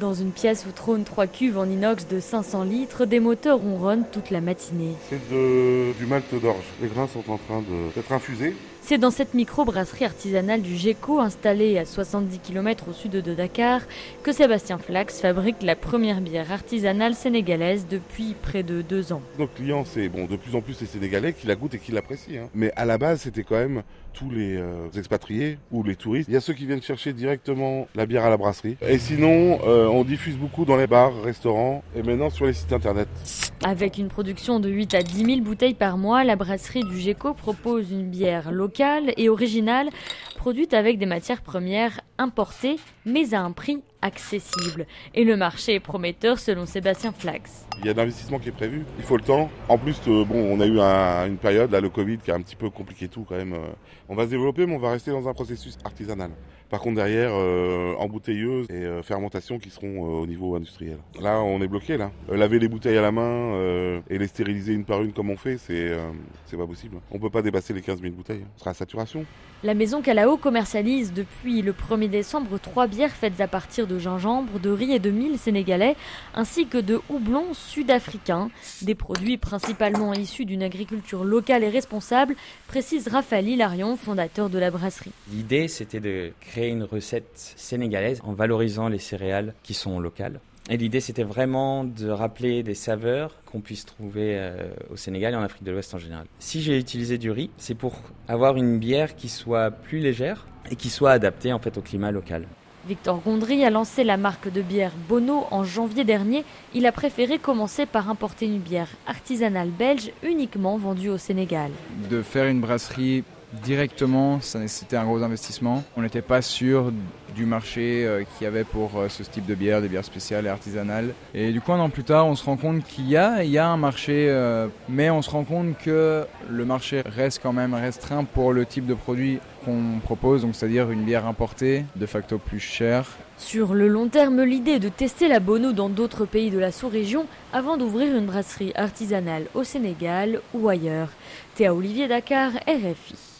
Dans une pièce où trônent trois cuves en inox de 500 litres, des moteurs ronronnent toute la matinée. C'est du malt d'orge. Les grains sont en train d'être infusés. C'est dans cette micro-brasserie artisanale du GECO, installée à 70 km au sud de Dakar, que Sébastien Flax fabrique la première bière artisanale sénégalaise depuis près de deux ans. Nos clients, c'est bon, de plus en plus les Sénégalais qui la goûtent et qui l'apprécient. Hein. Mais à la base, c'était quand même tous les euh, expatriés ou les touristes. Il y a ceux qui viennent chercher directement la bière à la brasserie. Et sinon, euh, on diffuse beaucoup dans les bars, restaurants et maintenant sur les sites internet. Avec une production de 8 à 10 000 bouteilles par mois, la brasserie du GECO propose une bière locale et originale, produite avec des matières premières importées, mais à un prix accessible. Et le marché est prometteur selon Sébastien Flax. Il y a d'investissement qui est prévu, il faut le temps. En plus, euh, bon, on a eu une période, là, le Covid, qui a un petit peu compliqué tout quand même. Euh. On va se développer, mais on va rester dans un processus artisanal. Par contre, derrière, euh, embouteilleuse et euh, fermentation qui seront euh, au niveau industriel. Là, on est bloqué, là. laver les bouteilles à la main et les stériliser une par une comme on fait, c'est c'est pas possible. On peut pas dépasser les 15 000 bouteilles. Ce sera à saturation. La maison Calao commercialise depuis le 1er décembre trois bières faites à partir de gingembre, de riz et de mil sénégalais, ainsi que de houblon sud-africain. Des produits principalement issus d'une agriculture locale et responsable, précise Raphaël Hilarion, fondateur de la brasserie. L'idée, c'était de créer une recette sénégalaise en valorisant les céréales qui sont locales. Et l'idée, c'était vraiment de rappeler des saveurs qu'on puisse trouver euh, au Sénégal et en Afrique de l'Ouest en général. Si j'ai utilisé du riz, c'est pour avoir une bière qui soit plus légère et qui soit adaptée en fait au climat local. Victor Gondry a lancé la marque de bière Bono en janvier dernier. Il a préféré commencer par importer une bière artisanale belge uniquement vendue au Sénégal. De faire une brasserie directement, c'était un gros investissement. On n'était pas sûr du marché euh, qu'il y avait pour euh, ce type de bière, des bières spéciales et artisanales. Et du coup, un an plus tard, on se rend compte qu'il y a, il y a un marché, euh, mais on se rend compte que le marché reste quand même restreint pour le type de produit qu'on propose, donc c'est-à-dire une bière importée, de facto plus chère. Sur le long terme, l'idée de tester la Bono dans d'autres pays de la sous-région avant d'ouvrir une brasserie artisanale au Sénégal ou ailleurs. Théa Olivier Dakar, RFI.